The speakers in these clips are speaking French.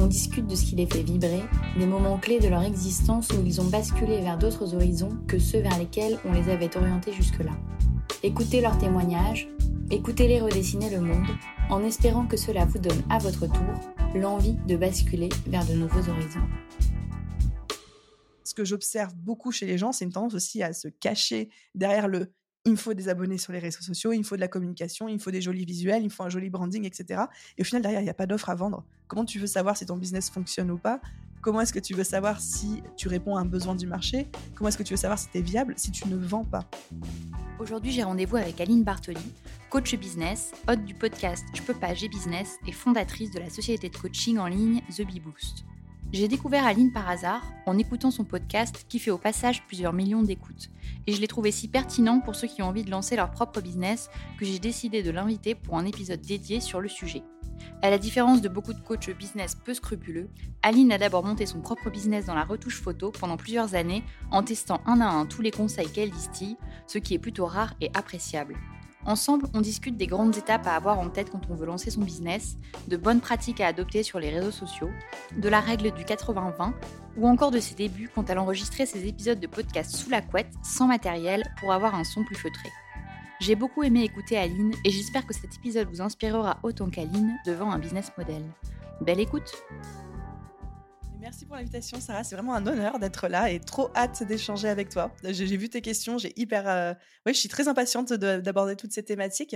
On discute de ce qui les fait vibrer, des moments clés de leur existence où ils ont basculé vers d'autres horizons que ceux vers lesquels on les avait orientés jusque-là. Écoutez leurs témoignages, écoutez-les redessiner le monde, en espérant que cela vous donne à votre tour l'envie de basculer vers de nouveaux horizons. Ce que j'observe beaucoup chez les gens, c'est une tendance aussi à se cacher derrière le il me faut des abonnés sur les réseaux sociaux, il me faut de la communication, il me faut des jolis visuels, il me faut un joli branding, etc. Et au final, derrière, il n'y a pas d'offre à vendre. Comment tu veux savoir si ton business fonctionne ou pas? Comment est-ce que tu veux savoir si tu réponds à un besoin du marché? Comment est-ce que tu veux savoir si tu es viable si tu ne vends pas? Aujourd'hui, j'ai rendez-vous avec Aline Bartoli, coach business, hôte du podcast Je peux pas, j'ai business et fondatrice de la société de coaching en ligne The Bee Boost. J'ai découvert Aline par hasard en écoutant son podcast qui fait au passage plusieurs millions d'écoutes. Et je l'ai trouvé si pertinent pour ceux qui ont envie de lancer leur propre business que j'ai décidé de l'inviter pour un épisode dédié sur le sujet. À la différence de beaucoup de coachs business peu scrupuleux, Aline a d'abord monté son propre business dans la retouche photo pendant plusieurs années en testant un à un tous les conseils qu'elle distille, ce qui est plutôt rare et appréciable. Ensemble, on discute des grandes étapes à avoir en tête quand on veut lancer son business, de bonnes pratiques à adopter sur les réseaux sociaux, de la règle du 80-20, ou encore de ses débuts quand elle enregistrait ses épisodes de podcast sous la couette, sans matériel, pour avoir un son plus feutré. J'ai beaucoup aimé écouter Aline et j'espère que cet épisode vous inspirera autant qu'Aline devant un business model. Belle écoute Merci pour l'invitation, Sarah. C'est vraiment un honneur d'être là et trop hâte d'échanger avec toi. J'ai vu tes questions, j'ai hyper. Euh, oui, je suis très impatiente d'aborder toutes ces thématiques.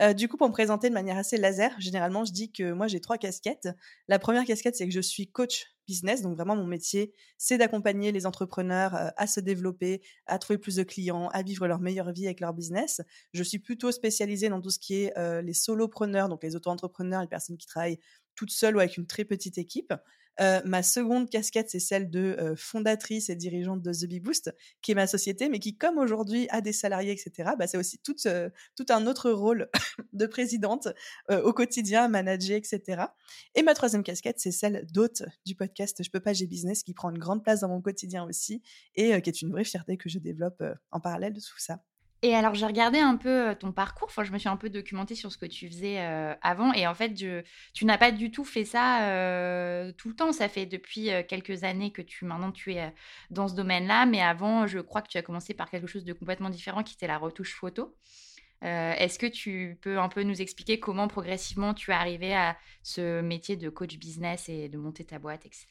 Euh, du coup, pour me présenter de manière assez laser, généralement, je dis que moi, j'ai trois casquettes. La première casquette, c'est que je suis coach business. Donc, vraiment, mon métier, c'est d'accompagner les entrepreneurs euh, à se développer, à trouver plus de clients, à vivre leur meilleure vie avec leur business. Je suis plutôt spécialisée dans tout ce qui est les solopreneurs, donc les auto-entrepreneurs, les personnes qui travaillent toutes seules ou avec une très petite équipe. Euh, ma seconde casquette, c'est celle de euh, fondatrice et dirigeante de The Bee Boost, qui est ma société, mais qui, comme aujourd'hui, a des salariés, etc., bah, c'est aussi tout, euh, tout un autre rôle de présidente au quotidien, manager, etc. Et ma troisième casquette, c'est celle d'hôte du podcast Je peux pas, j'ai business, qui prend une grande place dans mon quotidien aussi, et qui est une vraie fierté que je développe en parallèle de tout ça. Et alors, j'ai regardé un peu ton parcours. Enfin, je me suis un peu documentée sur ce que tu faisais avant. Et en fait, tu n'as pas du tout fait ça tout le temps. Ça fait depuis quelques années que tu maintenant tu es dans ce domaine-là. Mais avant, je crois que tu as commencé par quelque chose de complètement différent, qui était la retouche photo. Est-ce que tu peux un peu nous expliquer comment progressivement tu es arrivé à ce métier de coach business et de monter ta boîte, etc.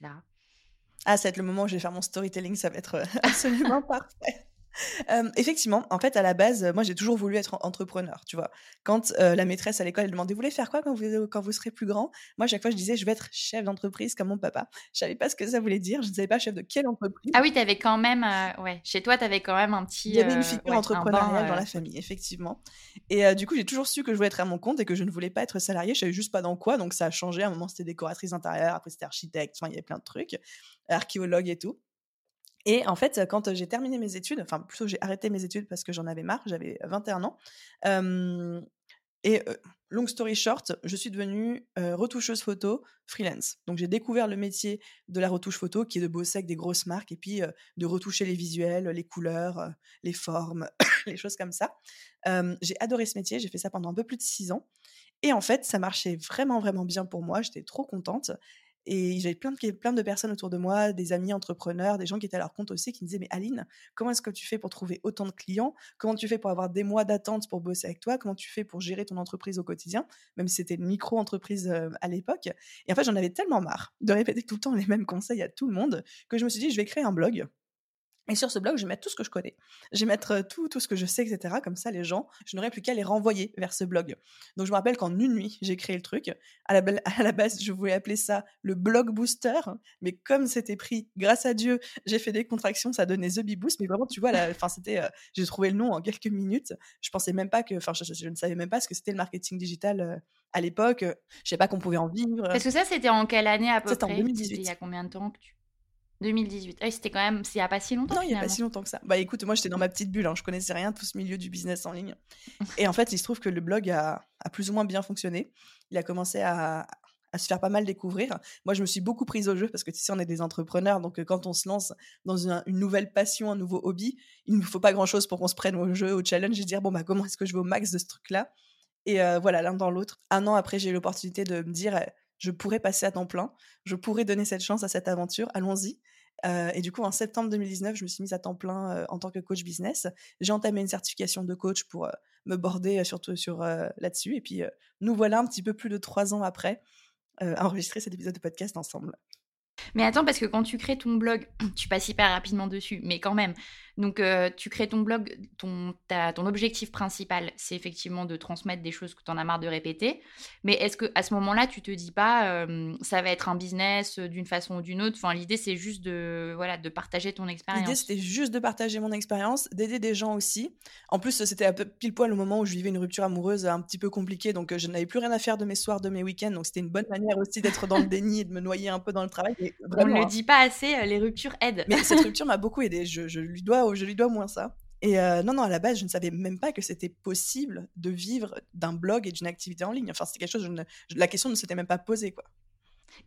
Ah, ça va être le moment où je vais faire mon storytelling. Ça va être absolument parfait effectivement, en fait, à la base, moi, j'ai toujours voulu être entrepreneur, tu vois? Quand, la maîtresse à l'école, elle demandait: «Vous voulez faire quoi quand vous quand vous serez plus grand?» moi, à chaque fois, je disais: «Je veux être chef d'entreprise comme mon papa». Je savais pas ce que ça voulait dire, je ne savais pas chef de quelle entreprise. Ah oui, tu avais quand même, ouais, chez toi, tu avais quand même un petit, Il y avait une figure entrepreneuriale dans la famille, effectivement et du coup, j'ai toujours su que je voulais être à mon compte et que je ne voulais pas être salariée. Je savais juste pas dans quoi, donc ça a changé. À un moment, c'était décoratrice intérieure, après c'était architecte, enfin, il y avait plein de trucs, archéologue et tout et en fait, quand j'ai terminé mes études, enfin plutôt j'ai arrêté mes études parce que j'en avais marre, j'avais 21 ans. et long story short, je suis devenue retoucheuse photo freelance. Donc j'ai découvert le métier de la retouche photo qui est de bosser avec des grosses marques et puis de retoucher les visuels, les couleurs, les formes, les choses comme ça. j'ai adoré ce métier, j'ai fait ça pendant un peu plus de six ans. Et en fait, ça marchait vraiment, vraiment bien pour moi. J'étais trop contente. Et j'avais plein de, plein de personnes autour de moi, des amis entrepreneurs, des gens qui étaient à leur compte aussi, qui me disaient, mais Aline, comment est-ce que tu fais pour trouver autant de clients? Comment tu fais pour avoir des mois d'attente pour bosser avec toi? Comment tu fais pour gérer ton entreprise au quotidien? Même si c'était une micro-entreprise à l'époque. Et en fait, j'en avais tellement marre de répéter tout le temps les mêmes conseils à tout le monde que je me suis dit, je vais créer un blog Et sur ce blog, je vais mettre tout ce que je connais. Je vais mettre tout, tout ce que je sais, etc. Comme ça, les gens, je n'aurais plus qu'à les renvoyer vers ce blog. Donc, je me rappelle qu'en une nuit, j'ai créé le truc. À la, à la, base, je voulais appeler ça le blog booster. Mais comme c'était pris, grâce à Dieu, j'ai fait des contractions, ça donnait The Bee Boost. Mais vraiment, tu vois, enfin, c'était, j'ai trouvé le nom en quelques minutes. Je pensais même pas que, enfin, je, ne savais même pas ce que c'était le marketing digital à l'époque. Je sais pas qu'on pouvait en vivre. Parce que ça, c'était en quelle année à peu près C'était en 2018. Il y a combien de temps que tu 2018. Ah, c'était quand même, il n'y a pas si longtemps. Non, il n'y a pas si longtemps que ça. Bah écoute, moi j'étais dans ma petite bulle, hein. je connaissais rien de tout ce milieu du business en ligne. Et en fait, il se trouve que le blog a, plus ou moins bien fonctionné. Il a commencé à, se faire pas mal découvrir. Moi, je me suis beaucoup prise au jeu parce que tu sais, on est des entrepreneurs, donc quand on se lance dans une, nouvelle passion, un nouveau hobby, il ne faut pas grand chose pour qu'on se prenne au jeu, au challenge et dire bon bah comment est-ce que je vais au max de ce truc-là? Et voilà, l'un dans l'autre. Un an après, j'ai eu l'opportunité de me dire je pourrais passer à temps plein, je pourrais donner cette chance à cette aventure, allons-y. Euh, et du coup, en septembre 2019, je me suis mise à temps plein euh, en tant que coach business. J'ai entamé une certification de coach pour euh, me border surtout sur là-dessus. Et puis, nous voilà un petit peu plus de trois ans après à enregistrer cet épisode de podcast ensemble. Mais attends, parce que quand tu crées ton blog, tu passes hyper rapidement dessus, mais quand même. Donc, euh, tu crées ton blog, ton, ton objectif principal, c'est effectivement de transmettre des choses que tu en as marre de répéter. Mais est-ce que à ce moment-là, tu te dis pas, euh, ça va être un business euh, d'une façon ou d'une autre? Enfin, l'idée, c'est juste de, voilà, de partager ton expérience. L'idée, c'était juste de partager mon expérience, d'aider des gens aussi. En plus, c'était pile poil au moment où je vivais une rupture amoureuse un petit peu compliquée, donc je n'avais plus rien à faire de mes soirs, de mes week-ends. Donc, c'était une bonne manière aussi d'être dans le déni et de me noyer un peu dans le travail. On ne le hein. dit pas assez, les ruptures aident. Mais cette rupture m'a beaucoup aidé. Je, je lui dois je lui dois moins ça. Et non, non, à la base, je ne savais même pas que c'était possible de vivre d'un blog et d'une activité en ligne. Enfin, c'était quelque chose, je la question ne s'était même pas posée, quoi.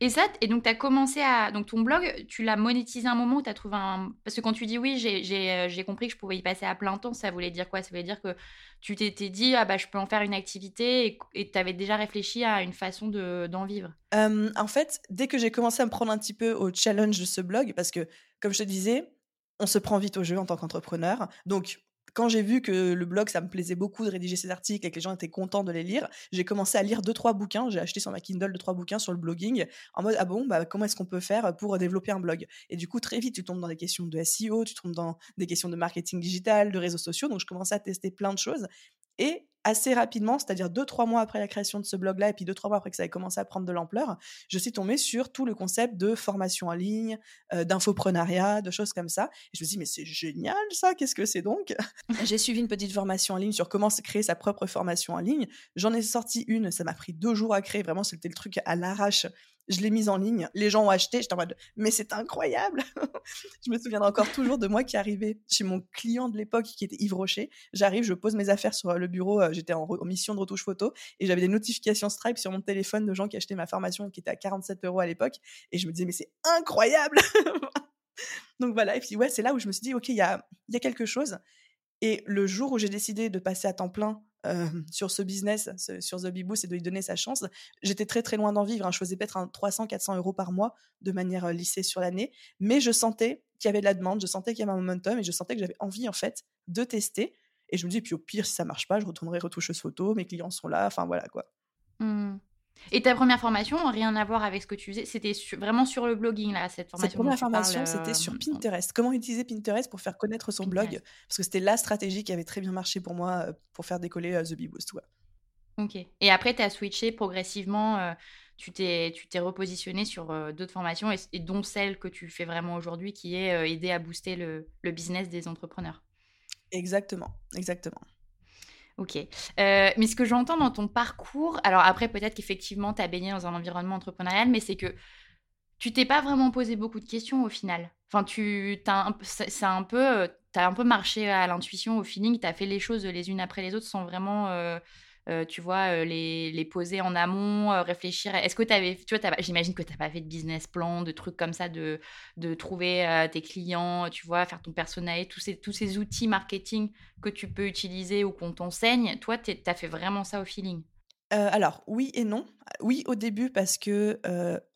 Et ça, et donc tu as commencé à. Donc ton blog, tu l'as monétisé un moment où tu as trouvé un. Parce que quand tu dis oui, j'ai compris que je pouvais y passer à plein temps, ça voulait dire quoi? Ça voulait dire que tu t'étais dit, ah bah je peux en faire une activité et tu avais déjà réfléchi à une façon d'en vivre? En fait, dès que j'ai commencé à me prendre un petit peu au challenge de ce blog, parce que comme je te disais, on se prend vite au jeu en tant qu'entrepreneur. Donc, quand j'ai vu que le blog, ça me plaisait beaucoup de rédiger ces articles et que les gens étaient contents de les lire, j'ai commencé à lire deux, trois bouquins. J'ai acheté sur ma Kindle deux, trois bouquins sur le blogging en mode, ah bon, bah, comment est-ce qu'on peut faire pour développer un blog? Et du coup, très vite, tu tombes dans des questions de SEO, tu tombes dans des questions de marketing digital, de réseaux sociaux. Donc, je commençais à tester plein de choses. Et assez rapidement, c'est-à-dire deux, trois mois après la création de ce blog-là, et puis deux, trois mois après que ça ait commencé à prendre de l'ampleur, je suis tombée sur tout le concept de formation en ligne, euh, d'infoprenariat, de choses comme ça. Et je me suis dit, mais c'est génial ça, qu'est-ce que c'est donc? J'ai suivi une petite formation en ligne sur comment créer sa propre formation en ligne. J'en ai sorti une, ça m'a pris deux jours à créer, vraiment, c'était le truc à l'arrache je l'ai mise en ligne, les gens ont acheté, j'étais en mode mais c'est incroyable. je me souviendrai encore toujours de moi qui arrivais chez mon client de l'époque qui était Yves Rocher. J'arrive, je pose mes affaires sur le bureau, euh, j'étais en, mission de retouche photo et j'avais des notifications Stripe sur mon téléphone de gens qui achetaient ma formation qui était à 47 euros à l'époque et je me disais mais c'est incroyable. Donc voilà, et puis ouais, c'est là où je me suis dit ok, il y a quelque chose. Et le jour où j'ai décidé de passer à temps plein sur ce business, sur The Bibou, c'est de lui donner sa chance. J'étais très très loin d'en vivre. Hein. Je faisais peut-être 300-400 euros par mois de manière lissée sur l'année, mais je sentais qu'il y avait de la demande, je sentais qu'il y avait un momentum et je sentais que j'avais envie en fait de tester. Et je me dis, puis au pire, si ça marche pas, je retournerai retoucheuse photo, mes clients sont là, enfin voilà quoi. Mmh. Et ta première formation, rien à voir avec ce que tu faisais, c'était vraiment sur le blogging, là, cette formation. Cette première formation, c'était sur euh, Pinterest. Comment utiliser Pinterest pour faire connaître son blog? Parce que c'était la stratégie qui avait très bien marché pour moi euh, pour faire décoller euh, The Bee Boost. Ok. Et après, tu as switché progressivement, tu t'es repositionné sur d'autres formations, et, dont celle que tu fais vraiment aujourd'hui, qui est aider à booster le, le business des entrepreneurs. Exactement, exactement. Ok. Euh, mais ce que j'entends dans ton parcours, alors après, peut-être qu'effectivement, tu as baigné dans un environnement entrepreneurial, mais c'est que tu t'es pas vraiment posé beaucoup de questions au final. Enfin, tu as c'est un peu, euh, un peu marché à l'intuition, au feeling, tu as fait les choses les unes après les autres sans vraiment euh, euh, tu vois, euh, les, les, poser en amont, euh, réfléchir. Est-ce que tu avais, tu vois, j'imagine que tu n'as pas fait de business plan, de trucs comme ça, de, de trouver tes clients, tu vois, faire ton personnel, tous ces, tous ces outils marketing que tu peux utiliser ou qu'on t'enseigne. Toi, tu as fait vraiment ça au feeling. Alors, oui et non. Oui, au début, parce que,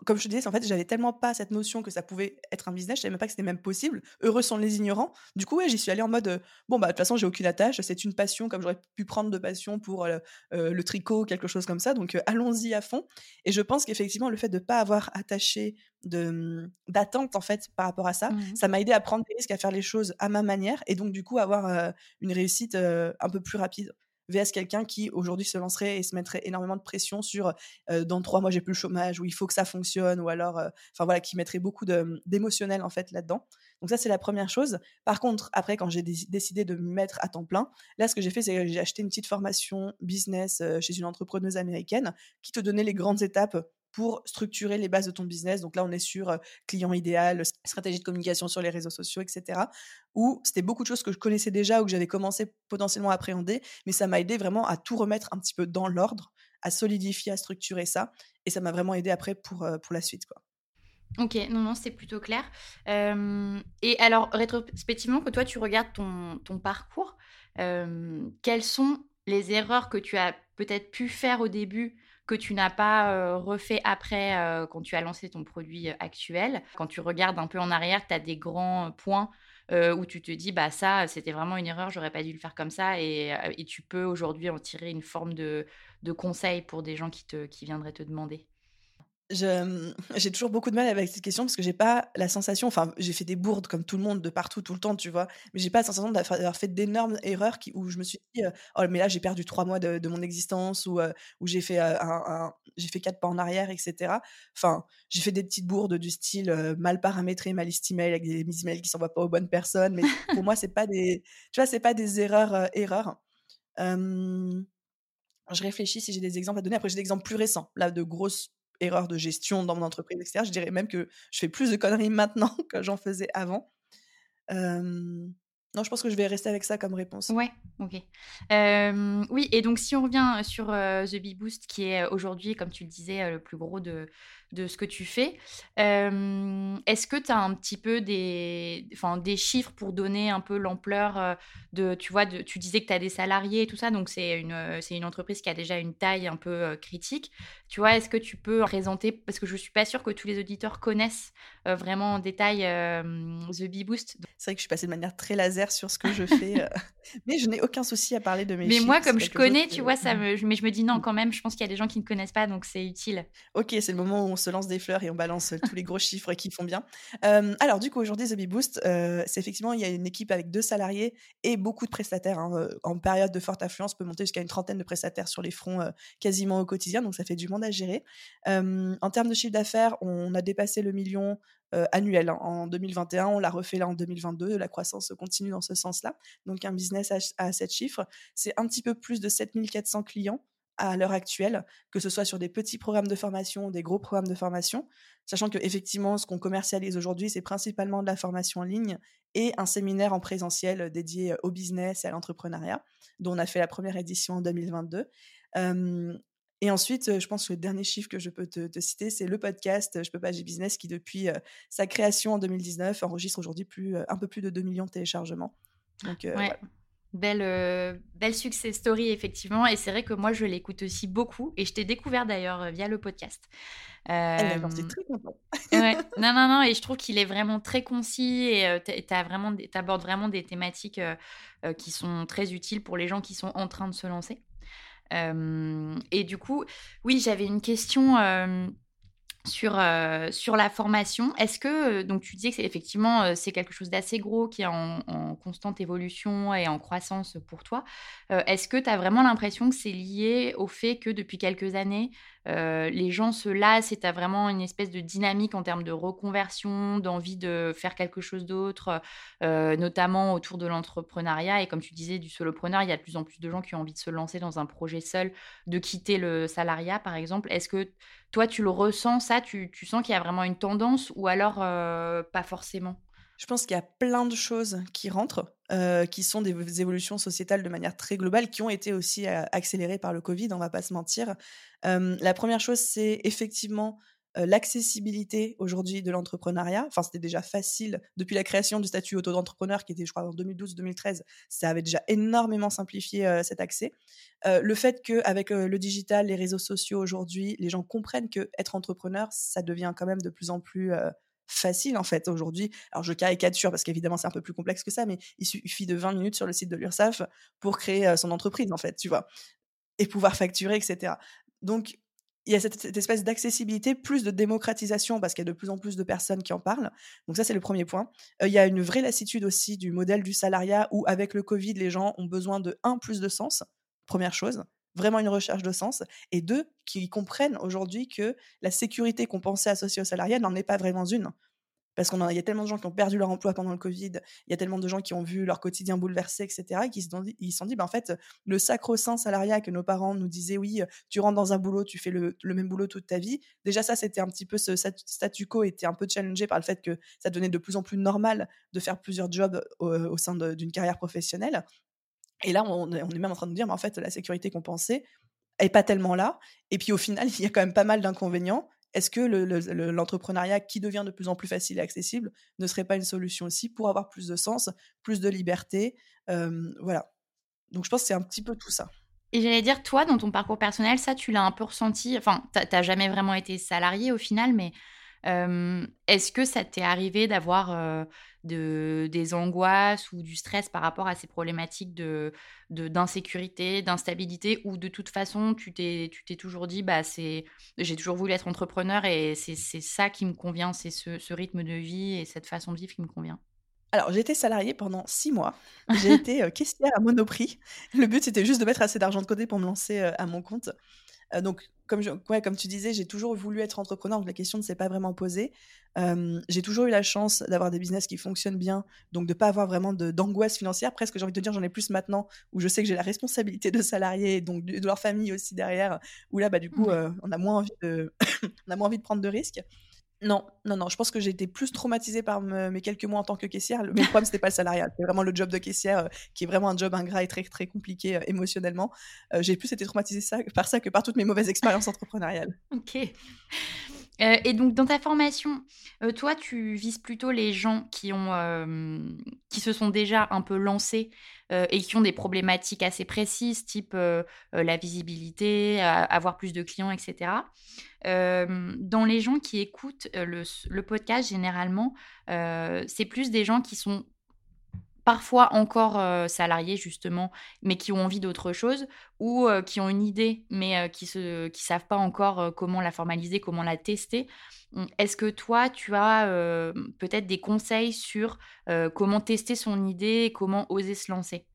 comme je te disais, en fait, j'avais tellement pas cette notion que ça pouvait être un business, je savais même pas que c'était même possible. Heureux sont les ignorants. Du coup, ouais, j'y suis allée en mode, bon, bah, de toute façon, j'ai aucune attache, c'est une passion, comme j'aurais pu prendre de passion pour le tricot, quelque chose comme ça. Donc, allons-y à fond. Et je pense qu'effectivement, le fait de ne pas avoir attaché de d'attente en fait par rapport à ça. Mmh Ça m'a aidé à prendre des risques, à faire les choses à ma manière et donc du coup avoir une réussite un peu plus rapide. VS quelqu'un qui aujourd'hui se lancerait et se mettrait énormément de pression sur dans trois mois j'ai plus le chômage ou il faut que ça fonctionne ou alors enfin voilà qui mettrait beaucoup d'émotionnel en fait là-dedans. Donc ça c'est la première chose. Par contre après quand j'ai décidé de me mettre à temps plein, là ce que j'ai fait c'est que j'ai acheté une petite formation business chez une entrepreneuse américaine qui te donnait les grandes étapes pour structurer les bases de ton business. Donc là, on est sur client idéal, stratégie de communication sur les réseaux sociaux, etc. Où c'était beaucoup de choses que je connaissais déjà ou que j'avais commencé potentiellement à appréhender, mais ça m'a aidé vraiment à tout remettre un petit peu dans l'ordre, à solidifier, à structurer ça. Et ça m'a vraiment aidé après pour, pour la suite. Ok, non, non, c'est plutôt clair. et alors, rétrospectivement, que toi, tu regardes ton, ton parcours, quelles sont les erreurs que tu as peut-être pu faire au début que tu n'as pas refait après quand tu as lancé ton produit actuel. Quand tu regardes un peu en arrière, tu as des grands points où tu te dis bah ça c'était vraiment une erreur, j'aurais pas dû le faire comme ça et, tu peux aujourd'hui en tirer une forme de, de conseil pour des gens qui, te, qui viendraient te demander. J'ai toujours beaucoup de mal avec cette question parce que j'ai pas la sensation, enfin, j'ai fait des bourdes comme tout le monde de partout, tout le temps, tu vois, mais j'ai pas la sensation d'avoir fait d'énormes erreurs qui, où je me suis dit, oh, mais là, j'ai perdu trois mois de, mon existence ou où j'ai fait, j'ai fait quatre pas en arrière, etc. Enfin, j'ai fait des petites bourdes du style mal paramétré ma liste email avec des emails qui s'envoient pas aux bonnes personnes, mais pour moi, c'est pas des, tu vois, c'est pas des erreurs, erreurs. je réfléchis si j'ai des exemples à donner. Après, j'ai des exemples plus récents, là, de grosses erreur de gestion dans mon entreprise, etc. Je dirais même que je fais plus de conneries maintenant que j'en faisais avant. non, je pense que je vais rester avec ça comme réponse. Ouais, ok. oui, et donc si on revient sur The Bee Boost, qui est aujourd'hui, comme tu le disais, le plus gros de, de ce que tu fais. Est-ce que tu as un petit peu des, enfin, des chiffres pour donner un peu l'ampleur de, tu vois, de, tu disais que tu as des salariés et tout ça, donc c'est une, c'est une entreprise qui a déjà une taille un peu critique. Tu vois, est-ce que tu peux présenter, parce que je suis pas sûre que tous les auditeurs connaissent vraiment en détail The Bee Boost. C'est vrai que je suis passée de manière très laser sur ce que je fais, mais je n'ai aucun souci à parler de mes mais chiffres. Moi, comme je connais, tu vois, ça me, mais je me dis non, quand même, je pense qu'il y a des gens qui ne connaissent pas, donc c'est utile. Ok, c'est le moment où on se lance des fleurs et on balance tous les gros chiffres qui font bien. alors, du coup, aujourd'hui, The Boost, c'est effectivement, il y a une équipe avec deux salariés et beaucoup de prestataires. Hein, en période de forte affluence, on peut monter jusqu'à une trentaine de prestataires sur les fronts quasiment au quotidien, donc ça fait du monde à gérer. en termes de chiffre d'affaires, on a dépassé le million annuel hein, en 2021, on l'a refait là en 2022, la croissance continue dans ce sens-là. Donc un business à, à 7 chiffres, c'est un petit peu plus de 7400 clients à l'heure actuelle, que ce soit sur des petits programmes de formation ou des gros programmes de formation, sachant que effectivement, ce qu'on commercialise aujourd'hui, c'est principalement de la formation en ligne et un séminaire en présentiel dédié au business et à l'entrepreneuriat, dont on a fait la première édition en 2022. et ensuite, je pense que le dernier chiffre que je peux te, citer, c'est le podcast Je peux pas, j'ai business qui, depuis sa création en 2019, enregistre aujourd'hui plus, un peu plus de 2 millions de téléchargements. Donc, Belle, euh, belle success story, effectivement. Et c'est vrai que moi, je l'écoute aussi beaucoup. Et je t'ai découvert d'ailleurs euh, via le podcast. Euh, très content. Non, non, non. Et je trouve qu'il est vraiment très concis et euh, tu abordes vraiment des thématiques qui sont très utiles pour les gens qui sont en train de se lancer. et du coup, oui, j'avais une question sur, euh, sur la formation. Est-ce que, euh, donc tu disais que c'est effectivement, euh, c'est quelque chose d'assez gros qui est en, constante évolution et en croissance pour toi. Est-ce que tu as vraiment l'impression que c'est lié au fait que depuis quelques années, les gens se lassent et tu as vraiment une espèce de dynamique en termes de reconversion, d'envie de faire quelque chose d'autre, notamment autour de l'entrepreneuriat? Et comme tu disais, du solopreneur, il y a de plus en plus de gens qui ont envie de se lancer dans un projet seul, de quitter le salariat, par exemple. Est-ce que toi, tu le ressens, ça tu, sens qu'il y a vraiment une tendance ou alors pas forcément? Je pense qu'il y a plein de choses qui rentrent, qui sont des évolutions sociétales de manière très globale, qui ont été aussi accélérées par le Covid, on va pas se mentir. la première chose, c'est effectivement l'accessibilité aujourd'hui de l'entrepreneuriat. Enfin, c'était déjà facile depuis la création du statut auto-entrepreneur qui était, je crois, en 2012-2013. Ça avait déjà énormément simplifié cet accès. le fait qu'avec le digital, les réseaux sociaux aujourd'hui, les gens comprennent que être entrepreneur, ça devient quand même de plus en plus facile en fait aujourd'hui. Alors je caricature parce qu'évidemment c'est un peu plus complexe que ça, mais il suffit de 20 minutes sur le site de l'URSSAF pour créer son entreprise en fait, tu vois, et pouvoir facturer, etc. Donc il y a cette, espèce d'accessibilité, plus de démocratisation, parce qu'il y a de plus en plus de personnes qui en parlent. Donc ça, c'est le premier point. il y a une vraie lassitude aussi du modèle du salariat, où avec le Covid, les gens ont besoin de, un, plus de sens, première chose, vraiment une recherche de sens, et deux, qui comprennent aujourd'hui que la sécurité qu'on pensait associée au salariat n'en est pas vraiment une parce qu'il y a tellement de gens qui ont perdu leur emploi pendant le Covid, il y a tellement de gens qui ont vu leur quotidien bouleversé, etc., et qui se sont dit, ils bah, en fait, le sacro-saint salariat que nos parents nous disaient, oui, tu rentres dans un boulot, tu fais le, même boulot toute ta vie, déjà ça, c'était un petit peu, ce statu quo était un peu challengé par le fait que ça devenait de plus en plus normal de faire plusieurs jobs au, sein d'une carrière professionnelle. Et là, on, est même en train de dire, mais en fait, la sécurité qu'on pensait, est pas tellement là. Et puis au final, il y a quand même pas mal d'inconvénients est-ce que l'entrepreneuriat qui devient de plus en plus facile et accessible ne serait pas une solution aussi pour avoir plus de sens, plus de liberté Voilà. Donc je pense que c'est un petit peu tout ça. Et j'allais dire, toi, dans ton parcours personnel, ça, tu l'as un peu ressenti. Enfin, tu n'as jamais vraiment été salarié au final, mais est-ce que ça t'est arrivé d'avoir de, des angoisses ou du stress par rapport à ces problématiques de d'insécurité, d'instabilité, ou de toute façon, tu t'es toujours dit, bah j'ai toujours voulu être entrepreneur et c'est ça qui me convient, c'est ce, rythme de vie et cette façon de vivre qui me convient? Alors, j'ai été salariée pendant six mois. J'ai été caissière à Monoprix. Le but, c'était juste de mettre assez d'argent de côté pour me lancer à mon compte. Donc, comme, je, ouais, comme tu disais, j'ai toujours voulu être entrepreneur, donc la question ne s'est pas vraiment posée. j'ai toujours eu la chance d'avoir des business qui fonctionnent bien, donc de ne pas avoir vraiment d'angoisse financière. Presque, j'ai envie de te dire, j'en ai plus maintenant, où je sais que j'ai la responsabilité de salariés, donc de, leur famille aussi derrière, où là, bah, du coup, on, a moins envie de on a moins envie de prendre de risques. Non, non, non. Je pense que j'ai été plus traumatisée par mes quelques mois en tant que caissière. Mais le problème, c'était pas le salariat. C'est vraiment le job de caissière euh, qui est vraiment un job ingrat et très, très compliqué euh, émotionnellement. Euh, j'ai plus été traumatisée ça, par ça que par toutes mes mauvaises expériences entrepreneuriales. Ok. Et donc, dans ta formation, toi, tu vises plutôt les gens qui, ont, qui se sont déjà un peu lancés et qui ont des problématiques assez précises, type la visibilité, avoir plus de clients, etc dans les gens qui écoutent le, podcast, généralement, c'est plus des gens qui sont parfois encore salariés justement, mais qui ont envie d'autre chose, ou qui ont une idée, mais qui ne qui savent pas encore comment la formaliser, comment la tester. Mmh, est-ce que toi, tu as peut-être des conseils sur comment tester son idée, comment oser se lancer?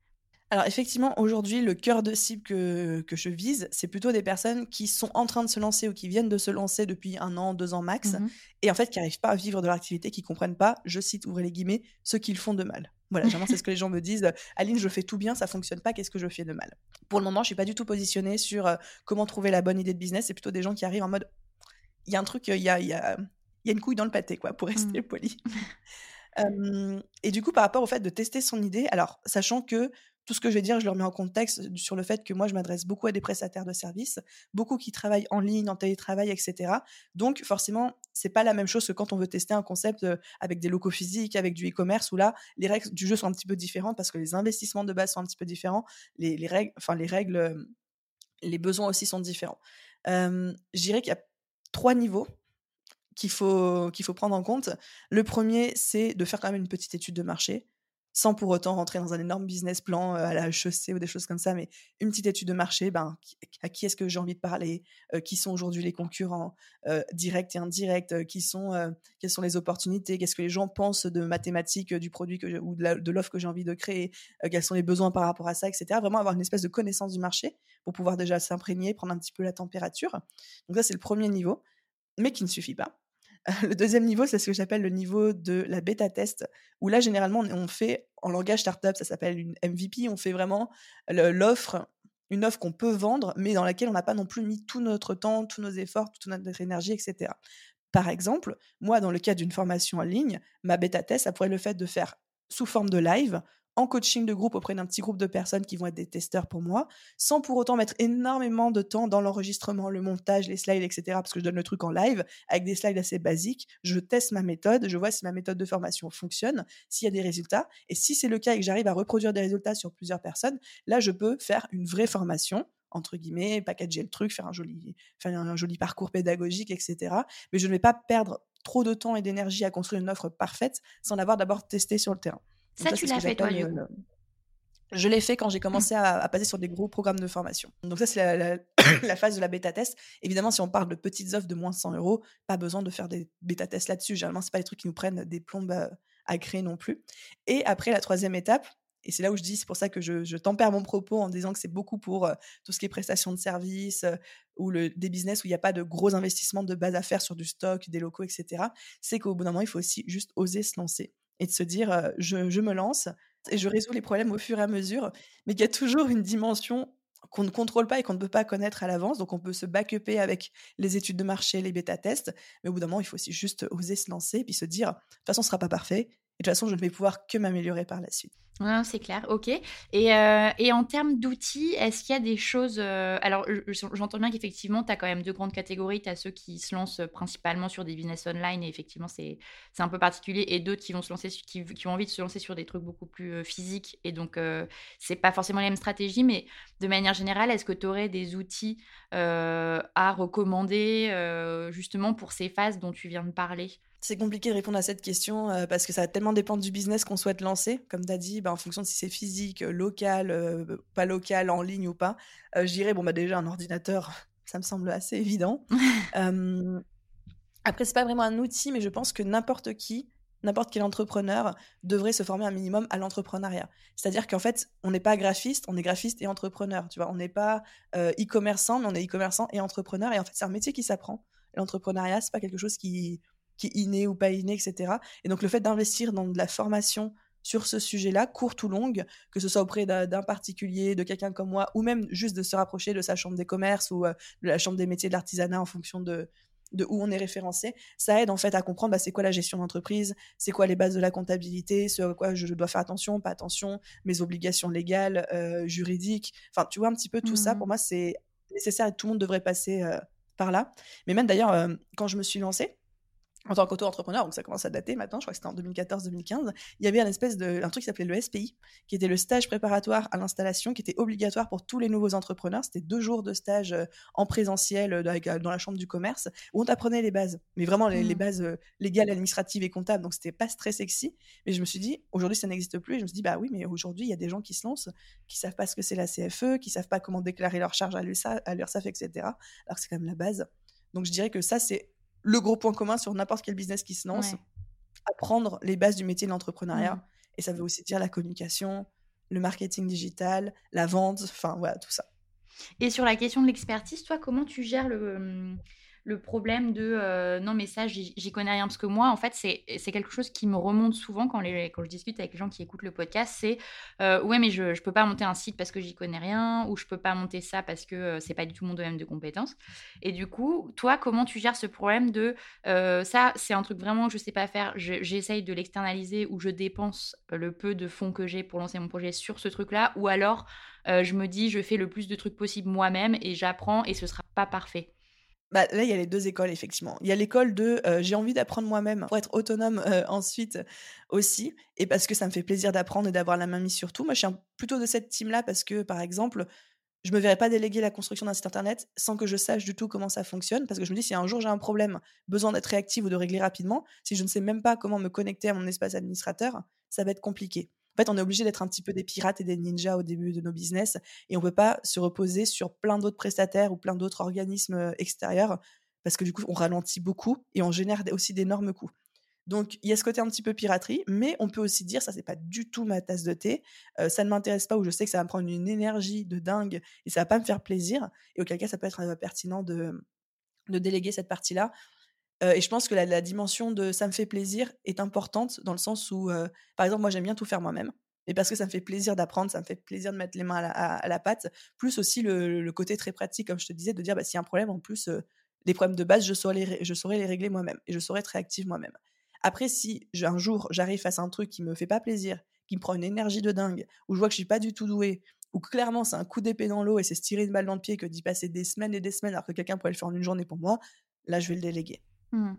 Alors effectivement, aujourd'hui, le cœur de cible que, je vise, c'est plutôt des personnes qui sont en train de se lancer ou qui viennent de se lancer depuis un an, deux ans max, mmh et en fait qui n'arrivent pas à vivre de leur activité, qui comprennent pas, je cite, ouvrez les guillemets, ce qu'ils font de mal. Voilà, généralement, c'est ce que les gens me disent. Aline, je fais tout bien, ça fonctionne pas, qu'est-ce que je fais de mal? Pour le moment, je suis pas du tout positionnée sur euh, comment trouver la bonne idée de business. C'est plutôt des gens qui arrivent en mode, il y a un truc, il y a, y, a, y a, une couille dans le pâté, quoi, pour rester mmh. poli. et du coup, par rapport au fait de tester son idée, alors, sachant que tout ce que je vais dire, je le remets en contexte sur le fait que moi, je m'adresse beaucoup à des prestataires de services, beaucoup qui travaillent en ligne, en télétravail, etc. Donc, forcément, c'est pas la même chose que quand on veut tester un concept avec des locaux physiques, avec du e-commerce, où là, les règles du jeu sont un petit peu différentes parce que les investissements de base sont un petit peu différents, les, les règles, enfin, les règles, les besoins aussi sont différents. je dirais qu'il y a trois niveaux qu'il faut, qu'il faut prendre en compte. Le premier, c'est de faire quand même une petite étude de marché sans pour autant rentrer dans un énorme business plan à la HEC ou des choses comme ça, mais une petite étude de marché, ben, à qui est-ce que j'ai envie de parler, qui sont aujourd'hui les concurrents directs et indirects, qui sont, quelles sont les opportunités, qu'est-ce que les gens pensent de mathématiques du produit ou de l'offre que j'ai envie de créer, quels sont les besoins par rapport à ça, etc. Vraiment avoir une espèce de connaissance du marché pour pouvoir déjà s'imprégner, prendre un petit peu la température. Donc ça, c'est le premier niveau, mais qui ne suffit pas. Le deuxième niveau, c'est ce que j'appelle le niveau de la bêta test, où là, généralement, on fait, en langage startup, ça s'appelle une MVP, on fait vraiment l'offre, une offre qu'on peut vendre, mais dans laquelle on n'a pas non plus mis tout notre temps, tous nos efforts, toute notre énergie, etc. Par exemple, moi, dans le cas d'une formation en ligne, ma bêta test, ça pourrait être le fait de faire sous forme de live, en coaching de groupe auprès d'un petit groupe de personnes qui vont être des testeurs pour moi, sans pour autant mettre énormément de temps dans l'enregistrement, le montage, les slides, etc. Parce que je donne le truc en live avec des slides assez basiques. Je teste ma méthode, je vois si ma méthode de formation fonctionne, s'il y a des résultats. Et si c'est le cas et que j'arrive à reproduire des résultats sur plusieurs personnes, là, je peux faire une vraie formation entre guillemets, packager le truc, faire un joli, parcours pédagogique, etc. Mais je ne vais pas perdre trop de temps et d'énergie à construire une offre parfaite sans l'avoir d'abord testé sur le terrain. Ça, tu l'as fait toi, du coup. Je l'ai fait quand j'ai commencé à, passer sur des gros programmes de formation. Donc ça, c'est la, phase de la bêta-test. Évidemment, si on parle de petites offres de moins de 100 euros, pas besoin de faire des bêta-tests là-dessus. Généralement, c'est pas des trucs qui nous prennent des plombes à, créer non plus. Et après, la troisième étape, et c'est là où je dis, c'est pour ça que je, tempère mon propos en disant que c'est beaucoup pour tout ce qui est prestation de services ou le, des business où il n'y a pas de gros investissements de base à faire sur du stock, des locaux, etc. C'est qu'au bout d'un moment, il faut aussi juste oser se lancer et de se dire, je, je me lance, et je résous les problèmes au fur et à mesure, mais qu'il y a toujours une dimension qu'on ne contrôle pas et qu'on ne peut pas connaître à l'avance. Donc, on peut se backuper avec les études de marché, les bêta-tests, mais au bout d'un moment, il faut aussi juste oser se lancer et puis se dire, de toute façon, ce ne sera pas parfait, de toute façon, je ne vais pouvoir que m'améliorer par la suite. c'est clair, ok. Et, euh, et en termes d'outils, est-ce qu'il y a des choses... Euh, alors, j'entends bien qu'effectivement, tu as quand même deux grandes catégories. Tu as ceux qui se lancent principalement sur des business online, et effectivement, c'est un peu particulier, et d'autres qui vont se lancer, qui, qui, ont envie de se lancer sur des trucs beaucoup plus euh, physiques, et donc, c'est pas forcément la même stratégie, mais de manière générale, est-ce que tu aurais des outils à recommander, justement, pour ces phases dont tu viens de parler? C'est compliqué de répondre à cette question euh, parce que ça va tellement dépendre du business qu'on souhaite lancer. Comme tu as dit, bah, en fonction de si c'est physique, euh, local, euh, pas local, en ligne ou pas, je dirais, bon, bah, déjà, un ordinateur, ça me semble assez évident. après, c'est pas vraiment un outil, mais je pense que n'importe qui, n'importe quel entrepreneur devrait se former un minimum à l'entrepreneuriat. C'est-à-dire qu'en fait, on n'est pas graphiste, on est graphiste et entrepreneur. Tu vois, on n'est pas e-commerçant, mais on est e-commerçant et entrepreneur. Et en fait, c'est un métier qui s'apprend. L'entrepreneuriat, c'est pas quelque chose qui qui est inné ou pas inné, etc. Et donc le fait d'investir dans de la formation sur ce sujet-là, courte ou longue, que ce soit auprès d'un particulier, de quelqu'un comme moi, ou même juste de se rapprocher de sa chambre des commerces ou euh, de la chambre des métiers de l'artisanat en fonction de, de où on est référencé, ça aide en fait à comprendre bah, c'est quoi la gestion d'entreprise, c'est quoi les bases de la comptabilité, ce à quoi je dois faire attention, pas attention, mes obligations légales, euh, juridiques. Enfin, tu vois un petit peu tout ça. Mmh. Pour moi, c'est nécessaire et tout le monde devrait passer euh, par là. Mais même d'ailleurs, quand je me suis lancée, en tant qu'auto-entrepreneur, donc ça commence à dater maintenant, je crois que c'était en 2014-2015, il y avait un espèce de un truc qui s'appelait le SPI, qui était le stage préparatoire à l'installation, qui était obligatoire pour tous les nouveaux entrepreneurs. C'était deux jours de stage euh, en présentiel euh, euh, dans la chambre du commerce, où on t'apprenait les bases, mais vraiment les, mmh. bases légales, administratives et comptables. Donc c'était pas très sexy. Mais je me suis dit, aujourd'hui ça n'existe plus. Et je me suis dit, bah oui, mais aujourd'hui il y a des gens qui se lancent, qui savent pas ce que c'est la CFE, qui savent pas comment déclarer leur charge à l'URSSAF, etc. Alors que c'est quand même la base. Donc je dirais que ça c'est le gros point commun sur n'importe quel business qui se lance, apprendre les bases du métier de l'entrepreneuriat. Mmh. Et ça veut aussi dire la communication, le marketing digital, la vente, enfin voilà, tout ça. Et sur la question de l'expertise, toi, comment tu gères le, hum, le problème de euh, non mais ça j'y connais rien. Parce que moi en fait c'est quelque chose qui me remonte souvent quand, les, je discute avec les gens qui écoutent le podcast c'est euh, ouais mais je, je peux pas monter un site parce que j'y connais rien ou je peux pas monter ça parce que euh, c'est pas du tout mon domaine de compétences et du coup toi comment tu gères ce problème de ça c'est un truc vraiment que je sais pas faire j'essaye de l'externaliser ou je dépense le peu de fonds que j'ai pour lancer mon projet sur ce truc là ou alors je me dis je fais le plus de trucs possible moi-même et j'apprends et ce sera pas parfait bah, là, il y a les deux écoles, effectivement. Il y a l'école de euh, j'ai envie d'apprendre moi-même pour être autonome euh, ensuite aussi, et parce que ça me fait plaisir d'apprendre et d'avoir la main mise sur tout. Moi, je suis plutôt de cette team-là parce que, par exemple, je me verrais pas déléguer la construction d'un site internet sans que je sache du tout comment ça fonctionne, parce que je me dis, si un jour j'ai un problème, besoin d'être réactive ou de régler rapidement, si je ne sais même pas comment me connecter à mon espace administrateur, ça va être compliqué. En fait, on est obligé d'être un petit peu des pirates et des ninjas au début de nos business et on peut pas se reposer sur plein d'autres prestataires ou plein d'autres organismes euh, extérieurs parce que du coup, on ralentit beaucoup et on génère aussi d'énormes coûts. Donc, il y a ce côté un petit peu piraterie, mais on peut aussi dire, ça, c'est pas du tout ma tasse de thé, euh, ça ne m'intéresse pas ou je sais que ça va me prendre une énergie de dingue et ça va pas me faire plaisir. Et auquel cas, ça peut être euh, pertinent de, de déléguer cette partie-là et je pense que la, dimension de ça me fait plaisir est importante dans le sens où, par exemple, moi j'aime bien tout faire moi-même. Et parce que ça me fait plaisir d'apprendre, ça me fait plaisir de mettre les mains à la, pâte, plus aussi le, côté très pratique, comme je te disais, de dire bah, s'il y a un problème, en plus, les problèmes de base, je saurais les, je saurais les régler moi-même et je saurais être réactive moi-même. Après, si un jour j'arrive face à un truc qui me fait pas plaisir, qui me prend une énergie de dingue, où je vois que je suis pas du tout douée, où clairement c'est un coup d'épée dans l'eau et c'est se tirer une balle dans le pied que d'y passer des semaines et des semaines alors que quelqu'un pourrait le faire en une journée pour moi, là je vais le déléguer. Mmh.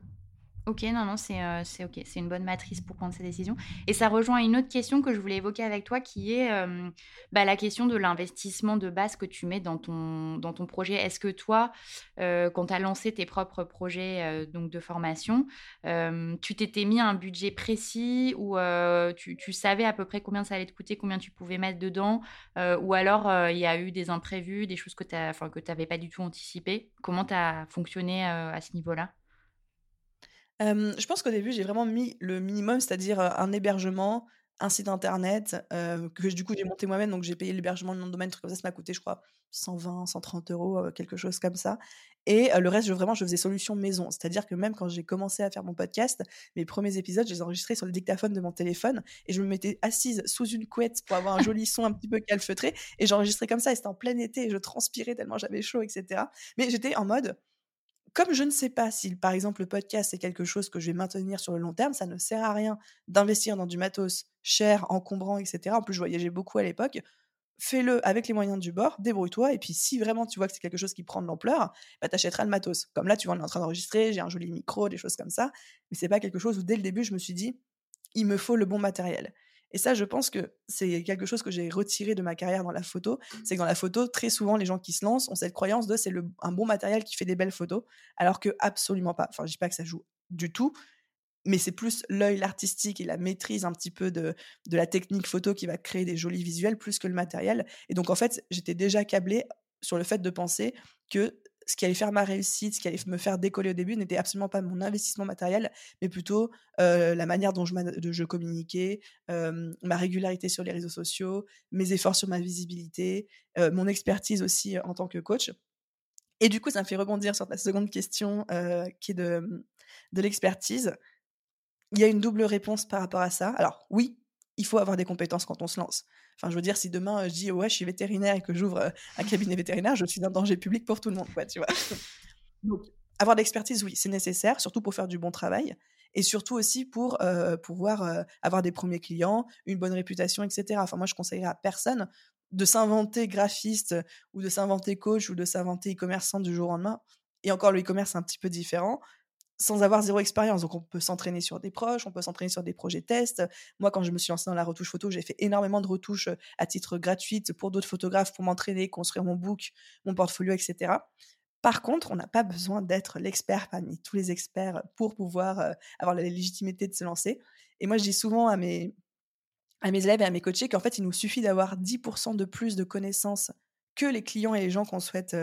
Ok, non, non, c'est euh, ok, c'est une bonne matrice pour prendre ces décisions. Et ça rejoint une autre question que je voulais évoquer avec toi, qui est euh, bah, la question de l'investissement de base que tu mets dans ton, dans ton projet. Est-ce que toi, euh, quand tu as lancé tes propres projets donc de formation, tu t'étais mis un budget précis ou tu, tu, savais à peu près combien ça allait te coûter, combien tu pouvais mettre dedans, ou alors il y a eu des imprévus, des choses que tu n'avais pas du tout anticipées? Comment tu as fonctionné à ce niveau-là? Je pense qu'au début, j'ai vraiment mis le minimum, c'est-à-dire un hébergement, un site internet, que du coup j'ai monté moi-même, donc j'ai payé l'hébergement, le nom de domaine, truc comme ça, ça m'a coûté, je crois, 120, 130 euros, quelque chose comme ça. Et le reste, je, vraiment, je faisais solution maison. C'est-à-dire que même quand j'ai commencé à faire mon podcast, mes premiers épisodes, je les enregistrais sur le dictaphone de mon téléphone et je me mettais assise sous une couette pour avoir un joli son un petit peu calfeutré et j'enregistrais comme ça. Et c'était en plein été et je transpirais tellement j'avais chaud, etc. Mais j'étais en mode, comme je ne sais pas si, par exemple, le podcast est quelque chose que je vais maintenir sur le long terme, ça ne sert à rien d'investir dans du matos cher, encombrant, etc. En plus, je voyageais beaucoup à l'époque. Fais-le avec les moyens du bord, débrouille-toi, et puis si vraiment tu vois que c'est quelque chose qui prend de l'ampleur, bah, t'achèteras le matos. Comme là, tu vois, on est en train d'enregistrer, j'ai un joli micro, des choses comme ça, mais c'est pas quelque chose où dès le début, je me suis dit, il me faut le bon matériel. Et ça, je pense que c'est quelque chose que j'ai retiré de ma carrière dans la photo. C'est que dans la photo, très souvent, les gens qui se lancent ont cette croyance de c'est un bon matériel qui fait des belles photos, alors que absolument pas. Enfin, je dis pas que ça joue du tout, mais c'est plus l'œil, l'artistique et la maîtrise un petit peu de, de la technique photo qui va créer des jolis visuels plus que le matériel. Et donc, en fait, j'étais déjà câblée sur le fait de penser que ce qui allait faire ma réussite, ce qui allait me faire décoller au début, n'était absolument pas mon investissement matériel, mais plutôt la manière dont je, communiquais, ma régularité sur les réseaux sociaux, mes efforts sur ma visibilité, mon expertise aussi en tant que coach. Et du coup, ça me fait rebondir sur ta seconde question, qui est de, de l'expertise. Il y a une double réponse par rapport à ça. Alors oui, il faut avoir des compétences quand on se lance. Enfin, je veux dire, si demain je dis ouais, je suis vétérinaire et que j'ouvre un cabinet vétérinaire, je suis d'un danger public pour tout le monde, quoi, tu vois. Donc, avoir de l'expertise, oui, c'est nécessaire, surtout pour faire du bon travail et surtout aussi pour pouvoir avoir des premiers clients, une bonne réputation, etc. Enfin, moi, je conseillerais à personne de s'inventer graphiste ou de s'inventer coach ou de s'inventer e-commerçant du jour au lendemain. Et encore, le e-commerce, c'est un petit peu différent sans avoir zéro expérience. Donc, on peut s'entraîner sur des proches, on peut s'entraîner sur des projets tests. Moi, quand je me suis lancée dans la retouche photo, j'ai fait énormément de retouches à titre gratuite pour d'autres photographes, pour m'entraîner, construire mon book, mon portfolio, etc. Par contre, on n'a pas besoin d'être l'expert parmi tous les experts pour pouvoir avoir la légitimité de se lancer. Et moi, je dis souvent à mes, à mes élèves et à mes coachés qu'en fait, il nous suffit d'avoir 10% de plus de connaissances que les clients et les gens qu'on souhaite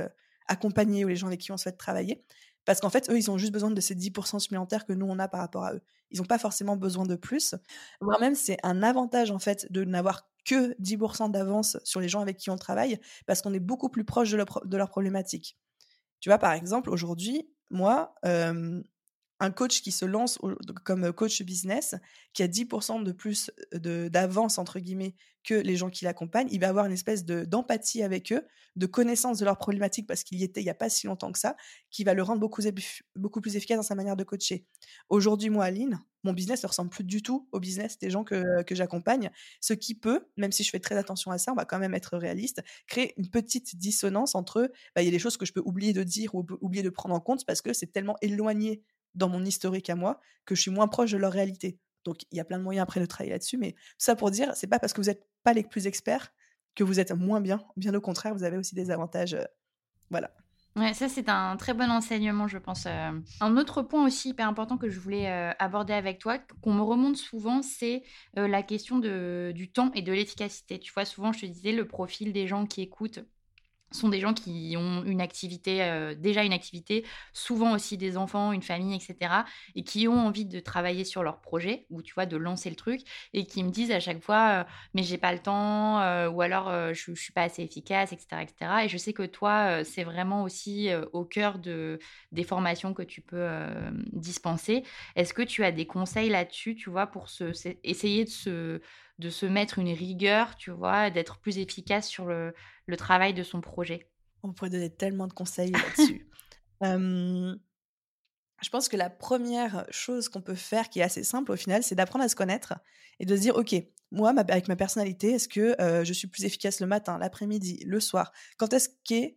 accompagner ou les gens avec qui on souhaite travailler. Parce qu'en fait, eux, ils ont juste besoin de ces 10% supplémentaires que nous, on a par rapport à eux. Ils n'ont pas forcément besoin de plus. Voire même, c'est un avantage, en fait, de n'avoir que 10% d'avance sur les gens avec qui on travaille, parce qu'on est beaucoup plus proche de, leur, de leurs problématiques. Tu vois, par exemple, aujourd'hui, moi, un coach qui se lance comme coach business, qui a 10% de plus d'avance, entre guillemets, que les gens qui l'accompagnent, il va avoir une espèce d'empathie avec eux, de connaissance de leurs problématiques, parce qu'il y était il n'y a pas si longtemps que ça, qui va le rendre beaucoup, beaucoup plus efficace dans sa manière de coacher. Aujourd'hui, moi, Aline, mon business ne ressemble plus du tout au business des gens que, que j'accompagne, ce qui peut, même si je fais très attention à ça, on va quand même être réaliste, créer une petite dissonance entre, bah, il y a des choses que je peux oublier de dire ou oublier de prendre en compte parce que c'est tellement éloigné dans mon historique à moi que je suis moins proche de leur réalité. Donc il y a plein de moyens après de travailler là-dessus, mais ça pour dire, c'est pas parce que vous n'êtes pas les plus experts que vous êtes moins bien. Bien au contraire, vous avez aussi des avantages. Euh, voilà. Ouais, ça c'est un très bon enseignement, je pense. Un autre point aussi hyper important que je voulais aborder avec toi, qu'on me remonte souvent, c'est la question de, du temps et de l'efficacité. Tu vois, souvent je te disais le profil des gens qui écoutent sont des gens qui ont une activité, euh, déjà une activité, souvent aussi des enfants, une famille, etc. Et qui ont envie de travailler sur leur projet, ou tu vois, de lancer le truc, et qui me disent à chaque fois, euh, mais j'ai pas le temps, euh, ou alors je, je suis pas assez efficace, etc., etc. Et je sais que toi, c'est vraiment aussi au cœur de, des formations que tu peux dispenser. Est-ce que tu as des conseils là-dessus, tu vois, pour se, essayer de se de se mettre une rigueur, tu vois, d'être plus efficace sur le, travail de son projet On pourrait donner tellement de conseils là-dessus. je pense que la première chose qu'on peut faire, qui est assez simple au final, c'est d'apprendre à se connaître et de se dire, OK, moi, avec ma personnalité, est-ce que je suis plus efficace le matin, l'après-midi, le soir? Quand est-ce qu'est,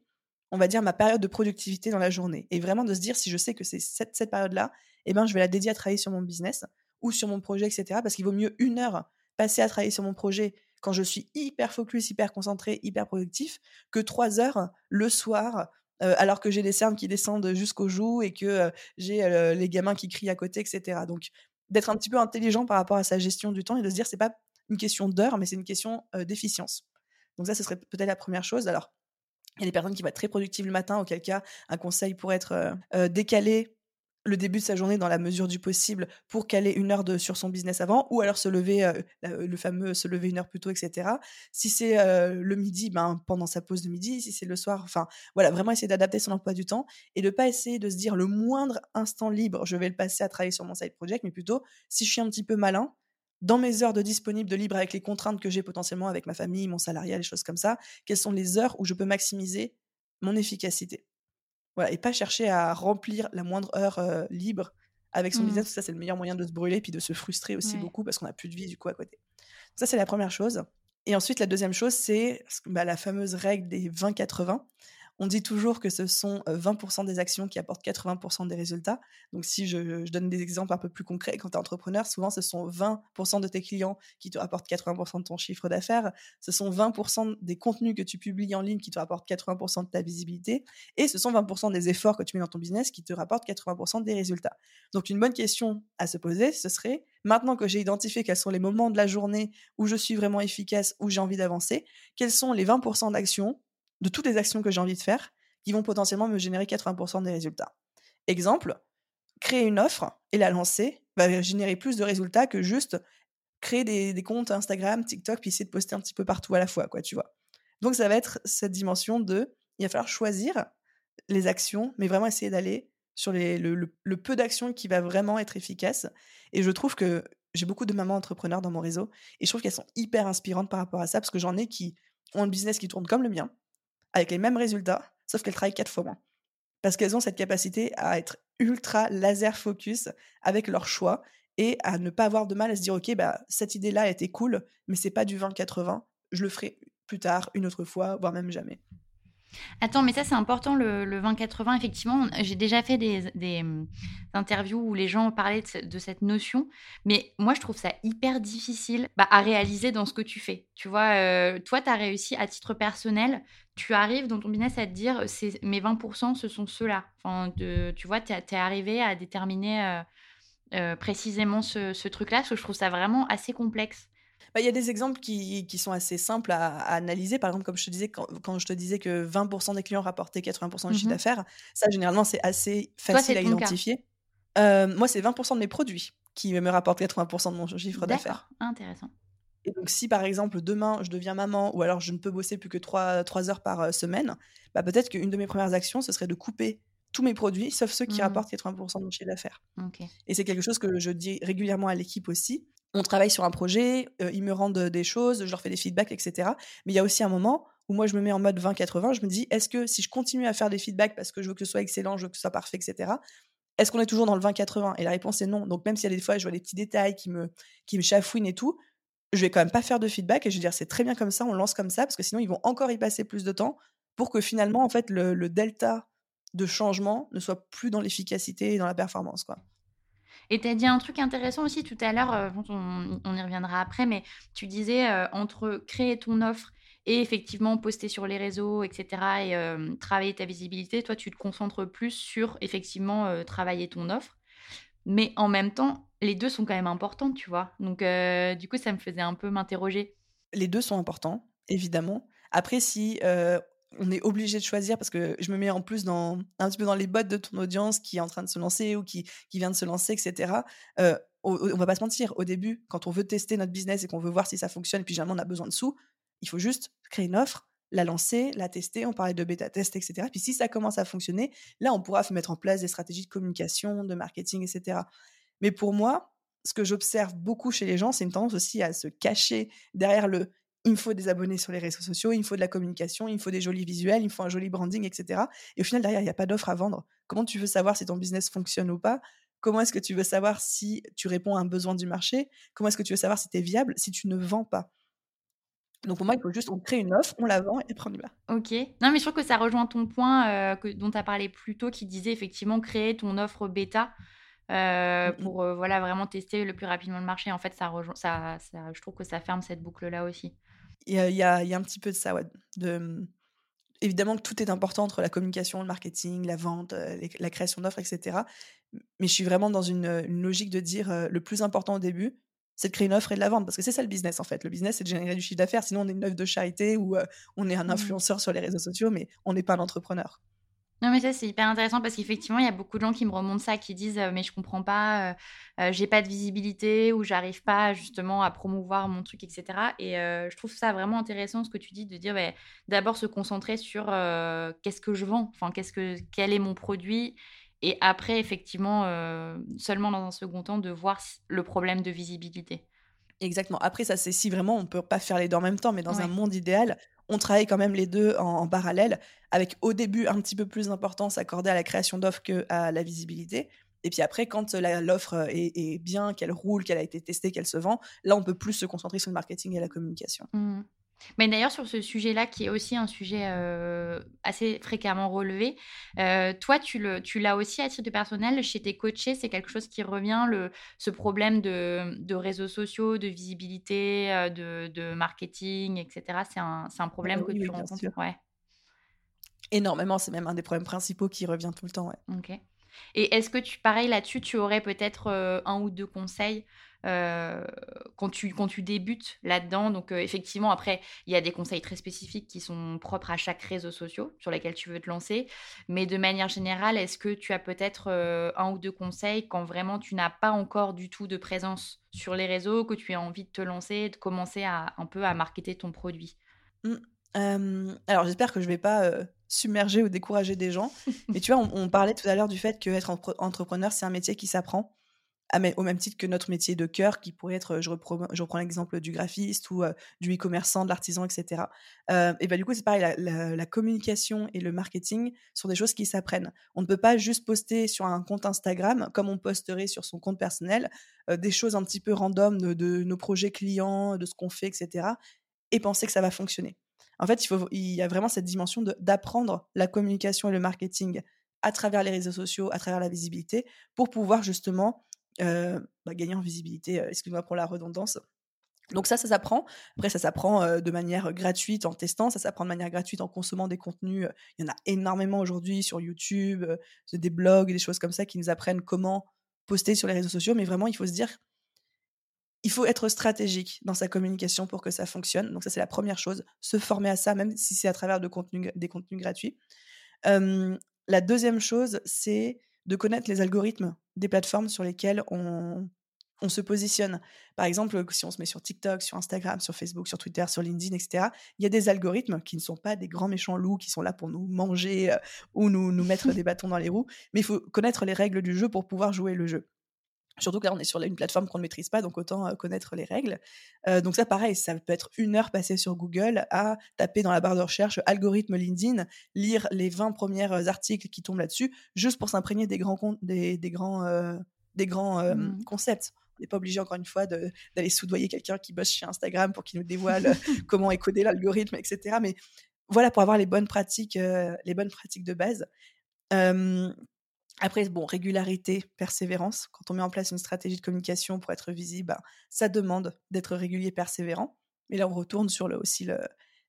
on va dire, ma période de productivité dans la journée? Et vraiment de se dire, si je sais que c'est cette, cette période-là, eh ben, je vais la dédier à travailler sur mon business ou sur mon projet, etc. Parce qu'il vaut mieux une heure passer à travailler sur mon projet quand je suis hyper focus, hyper concentré, hyper productif, que trois heures le soir, euh, alors que j'ai des cernes qui descendent jusqu'aux joues et que euh, j'ai euh, les gamins qui crient à côté, etc. Donc, d'être un petit peu intelligent par rapport à sa gestion du temps et de se dire, c'est pas une question d'heure, mais c'est une question d'efficience. Donc ça, ce serait peut-être la première chose. Alors, il y a des personnes qui vont être très productives le matin, auquel cas, un conseil pourrait être décalé le début de sa journée dans la mesure du possible pour caler une heure de, sur son business avant, ou alors se lever, euh, le fameux se lever une heure plus tôt, etc. Si c'est euh, le midi, ben, pendant sa pause de midi, si c'est le soir, enfin voilà, vraiment essayer d'adapter son emploi du temps et de pas essayer de se dire le moindre instant libre, je vais le passer à travailler sur mon side project, mais plutôt si je suis un petit peu malin, dans mes heures de disponible, de libre avec les contraintes que j'ai potentiellement avec ma famille, mon salariat, les choses comme ça, quelles sont les heures où je peux maximiser mon efficacité? Voilà, et pas chercher à remplir la moindre heure libre avec son mmh. business. Ça, c'est le meilleur moyen de se brûler puis de se frustrer aussi beaucoup parce qu'on n'a plus de vie du coup à côté. Ça, c'est la première chose. Et ensuite, la deuxième chose, c'est bah, la fameuse règle des 20-80. On dit toujours que ce sont 20% des actions qui apportent 80% des résultats. Donc, si je, donne des exemples un peu plus concrets, quand tu es entrepreneur, souvent ce sont 20% de tes clients qui te rapportent 80% de ton chiffre d'affaires. Ce sont 20% des contenus que tu publies en ligne qui te rapportent 80% de ta visibilité. Et ce sont 20% des efforts que tu mets dans ton business qui te rapportent 80% des résultats. Donc, une bonne question à se poser, ce serait, maintenant que j'ai identifié quels sont les moments de la journée où je suis vraiment efficace, où j'ai envie d'avancer, quels sont les 20% d'actions de toutes les actions que j'ai envie de faire qui vont potentiellement me générer 80% des résultats. Exemple, créer une offre et la lancer va générer plus de résultats que juste créer des, comptes Instagram, TikTok, puis essayer de poster un petit peu partout à la fois, quoi, tu vois. Donc ça va être cette dimension de, il va falloir choisir les actions, mais vraiment essayer d'aller sur le, le, peu d'actions qui va vraiment être efficace. Et je trouve que j'ai beaucoup de mamans entrepreneurs dans mon réseau, et je trouve qu'elles sont hyper inspirantes par rapport à ça, parce que j'en ai qui ont un business qui tourne comme le mien, avec les mêmes résultats, sauf qu'elles travaillent quatre fois moins. Parce qu'elles ont cette capacité à être ultra laser focus avec leur choix et à ne pas avoir de mal à se dire ok bah cette idée là était cool mais c'est pas du 20-80 je le ferai plus tard une autre fois voire même jamais Attends, mais ça c'est important le, le 20-80. Effectivement, j'ai déjà fait des, mmh, interviews où les gens parlaient de, cette notion, mais moi je trouve ça hyper difficile bah, à réaliser dans ce que tu fais. Tu vois, euh, toi tu as réussi à titre personnel, tu arrives dans ton business à te dire mes 20% ce sont ceux-là. Enfin, tu vois, tu es, arrivé à déterminer euh, euh, précisément ce, ce truc-là, parce que je trouve ça vraiment assez complexe. Bah, il y a des exemples qui, qui sont assez simples à, analyser. Par exemple, comme je te disais, quand, quand je te disais que 20% des clients rapportaient 80% du chiffre mmh d'affaires, ça, généralement, c'est assez facile à identifier. Euh, moi, c'est 20% de mes produits qui me rapportent 80% de mon chiffre d'affaires. Intéressant. Et donc, si par exemple, demain, je deviens maman ou alors je ne peux bosser plus que 3, 3 heures par euh, semaine, bah, peut-être qu'une de mes premières actions, ce serait de couper tous mes produits, sauf ceux qui mmh. rapportent 80% de mon chiffre d'affaires. Et c'est quelque chose que je dis régulièrement à l'équipe aussi on travaille sur un projet, euh, ils me rendent des choses, je leur fais des feedbacks, etc. Mais il y a aussi un moment où moi je me mets en mode 20-80, je me dis est-ce que si je continue à faire des feedbacks parce que je veux que ce soit excellent, je veux que ce soit parfait, etc., est-ce qu'on est toujours dans le 20-80 Et la réponse est non. Donc même s'il y a des fois je vois des petits détails qui me, qui me chafouinent et tout, je vais quand même pas faire de feedback et je vais dire c'est très bien comme ça, on lance comme ça, parce que sinon ils vont encore y passer plus de temps pour que finalement en fait le, delta de changement ne soit plus dans l'efficacité et dans la performance. quoi. Et tu as dit un truc intéressant aussi tout à l'heure, euh, on, y reviendra après, mais tu disais euh, entre créer ton offre et effectivement poster sur les réseaux, etc., et euh, travailler ta visibilité, toi, tu te concentres plus sur effectivement travailler ton offre. Mais en même temps, les deux sont quand même importants, tu vois. Donc, du coup, ça me faisait un peu m'interroger. Les deux sont importants, évidemment. Après, si on est obligé de choisir parce que je me mets en plus dans un petit peu dans les bottes de ton audience qui est en train de se lancer ou qui, vient de se lancer, etc. Euh, on, va pas se mentir, au début, quand on veut tester notre business et qu'on veut voir si ça fonctionne, et puis généralement on a besoin de sous, il faut juste créer une offre, la lancer, la tester, on parlait de bêta test, etc. Puis si ça commence à fonctionner, là on pourra mettre en place des stratégies de communication, de marketing, etc. Mais pour moi, ce que j'observe beaucoup chez les gens, c'est une tendance aussi à se cacher derrière le il me faut des abonnés sur les réseaux sociaux, il me faut de la communication, il me faut des jolis visuels, il me faut un joli branding, etc. Et au final, derrière, il n'y a pas d'offre à vendre. Comment tu veux savoir si ton business fonctionne ou pas? Comment est-ce que tu veux savoir si tu réponds à un besoin du marché? Comment est-ce que tu veux savoir si tu es viable si tu ne vends pas? Donc pour moi, il faut juste on crée une offre, on la vend et après on y va. Ok. Non, mais je trouve que ça rejoint ton point euh, que, dont tu as parlé plus tôt qui disait effectivement créer ton offre bêta. euh, pour voilà, vraiment tester le plus rapidement le marché. En fait, ça, ça, ça je trouve que ça ferme cette boucle-là aussi. Il y a, y, a, y a, un petit peu de ça, ouais. De, mmh, évidemment que tout est important entre la communication, le marketing, la vente, la création d'offres, etc. Mais je suis vraiment dans une, une logique de dire le plus important au début, c'est de créer une offre et de la vendre. Parce que c'est ça le business, en fait. Le business, c'est de générer du chiffre d'affaires. Sinon, on est une œuvre de charité ou on est un mmh. influenceur sur les réseaux sociaux, mais on n'est pas un entrepreneur. Non, mais ça, c'est hyper intéressant parce qu'effectivement, il y a beaucoup de gens qui me remontent ça, qui disent Mais je comprends pas, j'ai pas de visibilité ou j'arrive pas justement à promouvoir mon truc, etc. Et je trouve ça vraiment intéressant ce que tu dis de dire bah, d'abord se concentrer sur qu'est-ce que je vends, enfin, qu'est-ce que, quel est mon produit. Et après, effectivement, seulement dans un second temps, de voir le problème de visibilité. Exactement. Après, ça, c'est si vraiment on peut pas faire les deux en même temps, mais dans un monde idéal, on travaille quand même les deux en, parallèle, avec au début un petit peu plus d'importance accordée à la création d'offres qu'à la visibilité. Et puis après, quand l'offre est, bien, qu'elle roule, qu'elle a été testée, qu'elle se vend, là, on peut plus se concentrer sur le marketing et la communication. Mmh. Mais d'ailleurs, sur ce sujet-là, qui est aussi un sujet euh, assez fréquemment relevé, euh, toi, tu, le, tu l'as aussi à titre de personnel chez tes coachés, c'est quelque chose qui revient, le, ce problème de, de réseaux sociaux, de visibilité, euh, de, de, marketing, etc. C'est un, c'est un problème que tu rencontres? ouais. Énormément, c'est même un des problèmes principaux qui revient tout le temps. Ouais. Ok. Et est-ce que tu, pareil là-dessus, tu aurais peut-être un ou deux conseils euh, quand, tu, quand tu débutes là-dedans. Donc, euh, effectivement, après, il y a des conseils très spécifiques qui sont propres à chaque réseau social sur lesquels tu veux te lancer. Mais de manière générale, est-ce que tu as peut-être euh, un ou deux conseils quand vraiment tu n'as pas encore du tout de présence sur les réseaux, que tu as envie de te lancer, de commencer à, un peu à marketer ton produit? Mmh, Alors, j'espère que je ne vais pas submerger ou décourager des gens. Mais tu vois, on, on parlait tout à l'heure du fait qu'être entrepreneur, c'est un métier qui s'apprend au même titre que notre métier de cœur, qui pourrait être, je reprends, l'exemple du graphiste ou du e-commerçant, de l'artisan, etc. et ben du coup, c'est pareil, la, communication et le marketing sont des choses qui s'apprennent. On ne peut pas juste poster sur un compte Instagram, comme on posterait sur son compte personnel, des choses un petit peu random de, nos projets clients, de ce qu'on fait, etc. et penser que ça va fonctionner. En fait, il y a vraiment cette dimension d'apprendre la communication et le marketing à travers les réseaux sociaux, à travers la visibilité, pour pouvoir justement bah, gagner en visibilité, excuse-moi pour la redondance. Donc ça, ça s'apprend. Après, ça s'apprend de manière gratuite en testant, ça s'apprend de manière gratuite en consommant des contenus. Il y en a énormément aujourd'hui sur YouTube, des blogs, des choses comme ça qui nous apprennent comment poster sur les réseaux sociaux. Mais vraiment, il faut se dire, il faut être stratégique dans sa communication pour que ça fonctionne. Donc ça, c'est la première chose. Se former à ça, même si c'est à travers de des contenus gratuits. la deuxième chose, c'est de connaître les algorithmes des plateformes sur lesquelles on, on se positionne. Par exemple, si on se met sur TikTok, sur Instagram, sur Facebook, sur Twitter, sur LinkedIn, etc., il y a des algorithmes qui ne sont pas des grands méchants loups qui sont là pour nous manger euh, ou nous, nous mettre des bâtons dans les roues, mais il faut connaître les règles du jeu pour pouvoir jouer le jeu. Surtout que là, on est sur une plateforme qu'on ne maîtrise pas, donc autant connaître les règles. Euh, donc ça, pareil, ça peut être une heure passée sur Google à taper dans la barre de recherche algorithme LinkedIn, lire les 20 premiers articles qui tombent là-dessus, juste pour s'imprégner des grands, des, des grands, des grands mmh. concepts. On n'est pas obligé, encore une fois, d'aller soudoyer quelqu'un qui bosse chez Instagram pour qu'il nous dévoile comment écoder l'algorithme, etc. Mais voilà, pour avoir les bonnes pratiques, les bonnes pratiques de base. Après, bon, régularité, persévérance. Quand on met en place une stratégie de communication pour être visible, ben, ça demande d'être régulier, persévérant. Mais là, on retourne sur aussi le,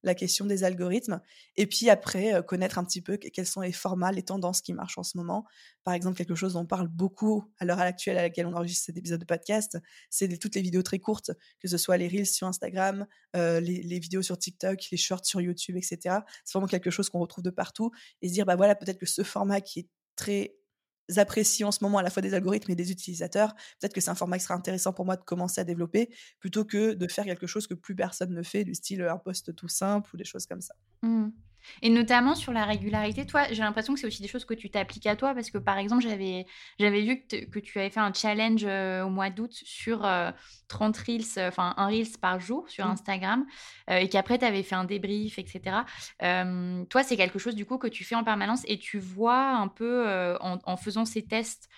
la question des algorithmes. Et puis après, euh, connaître un petit peu quels sont les formats, les tendances qui marchent en ce moment. Par exemple, quelque chose dont on parle beaucoup à l'heure actuelle à laquelle on enregistre cet épisode de podcast, c'est toutes les vidéos très courtes, que ce soit les reels sur Instagram, euh, les, les, vidéos sur TikTok, les shorts sur YouTube, etc. C'est vraiment quelque chose qu'on retrouve de partout. Et se dire, bah voilà, peut-être que ce format qui est très apprécient en ce moment à la fois des algorithmes et des utilisateurs, peut-être que c'est un format qui sera intéressant pour moi de commencer à développer plutôt que de faire quelque chose que plus personne ne fait, du style un post tout simple ou des choses comme ça. Mmh. Et notamment sur la régularité, toi, j'ai l'impression que c'est aussi des choses que tu t'appliques à toi parce que par exemple, j'avais, j'avais vu que, tu avais fait un challenge euh, au mois d'août sur 30 euh, reels, euh, enfin un reels par jour sur mmh. Instagram et qu'après tu avais fait un débrief, etc. toi, c'est quelque chose du coup que tu fais en permanence et tu vois un peu en, faisant ces tests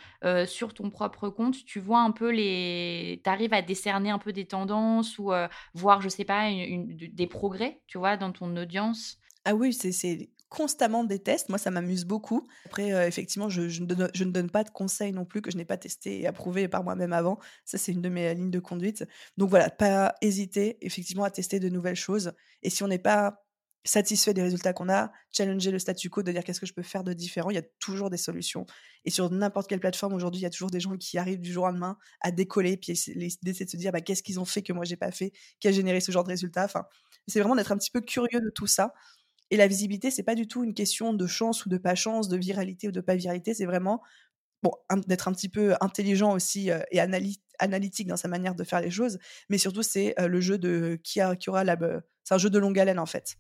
sur ton propre compte, tu vois un peu les. Tu arrives à décerner un peu des tendances ou voir, je sais pas, des progrès, tu vois, dans ton audience? Ah oui, c'est constamment des tests. Moi, ça m'amuse beaucoup. Après, euh, effectivement, je, ne donne, pas de conseils non plus que je n'ai pas testé et approuvé par moi-même avant. Ça, c'est une de mes lignes de conduite. Donc voilà, pas hésiter effectivement à tester de nouvelles choses. Et si on n'est pas satisfait des résultats qu'on a, challenger le statu quo, de dire qu'est-ce que je peux faire de différent, il y a toujours des solutions. Et sur n'importe quelle plateforme aujourd'hui, il y a toujours des gens qui arrivent du jour au lendemain à décoller, puis d'essayer de se dire bah, qu'est-ce qu'ils ont fait que moi j'ai pas fait, qui a généré ce genre de résultats. Enfin, c'est vraiment d'être un petit peu curieux de tout ça. Et la visibilité, c'est pas du tout une question de chance ou de pas chance, de viralité ou de pas viralité, c'est vraiment bon, d'être un petit peu intelligent aussi euh, et analytique dans sa manière de faire les choses, mais surtout c'est euh, le jeu de qui, a, qui aura la. C'est un jeu de longue haleine en fait.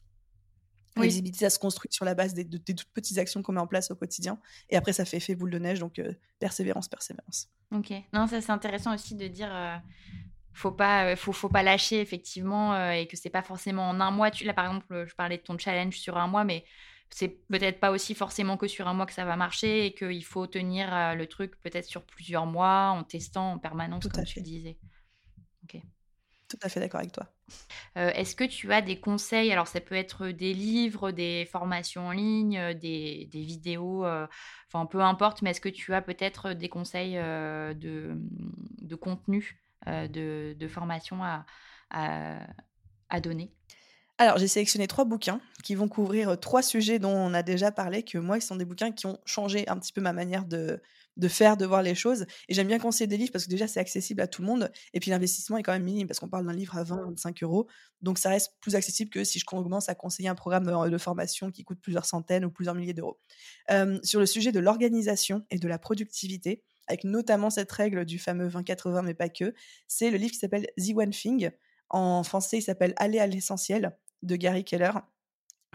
La visibilité, ça se construit sur la base des, toutes petites actions qu'on met en place au quotidien. Et après, ça fait effet boule de neige. Donc, euh, persévérance, persévérance. Ok. Non, ça, c'est intéressant aussi de dire. Euh, faut pas, euh, faut, faut pas lâcher, effectivement. et que c'est pas forcément en un mois. Tu, là, par exemple, je parlais de ton challenge sur un mois, mais c'est peut-être pas aussi forcément que sur un mois que ça va marcher. Et qu'il faut tenir le truc peut-être sur plusieurs mois en testant en permanence, Tout comme tu disais. Ok. Tout à fait d'accord avec toi. Euh, est-ce que tu as des conseils? Alors, ça peut être des livres, des formations en ligne, euh, des, vidéos, euh, enfin, peu importe, mais est-ce que tu as peut-être des conseils de, de, contenu, de, de, formation à, donner? Alors, j'ai sélectionné trois bouquins qui vont couvrir trois sujets dont on a déjà parlé, que moi, qui sont des bouquins qui ont changé un petit peu ma manière de, de faire, de voir les choses. Et j'aime bien conseiller des livres parce que déjà, c'est accessible à tout le monde. Et puis, l'investissement est quand même minime parce qu'on parle d'un livre à 20, 25 euros. Donc, ça reste plus accessible que si je commence à conseiller un programme de formation qui coûte plusieurs centaines ou plusieurs milliers d'euros. sur le sujet de l'organisation et de la productivité, avec notamment cette règle du fameux 20-80, mais pas que, c'est le livre qui s'appelle The One Thing. En français, il s'appelle Aller à l'essentiel de Gary Keller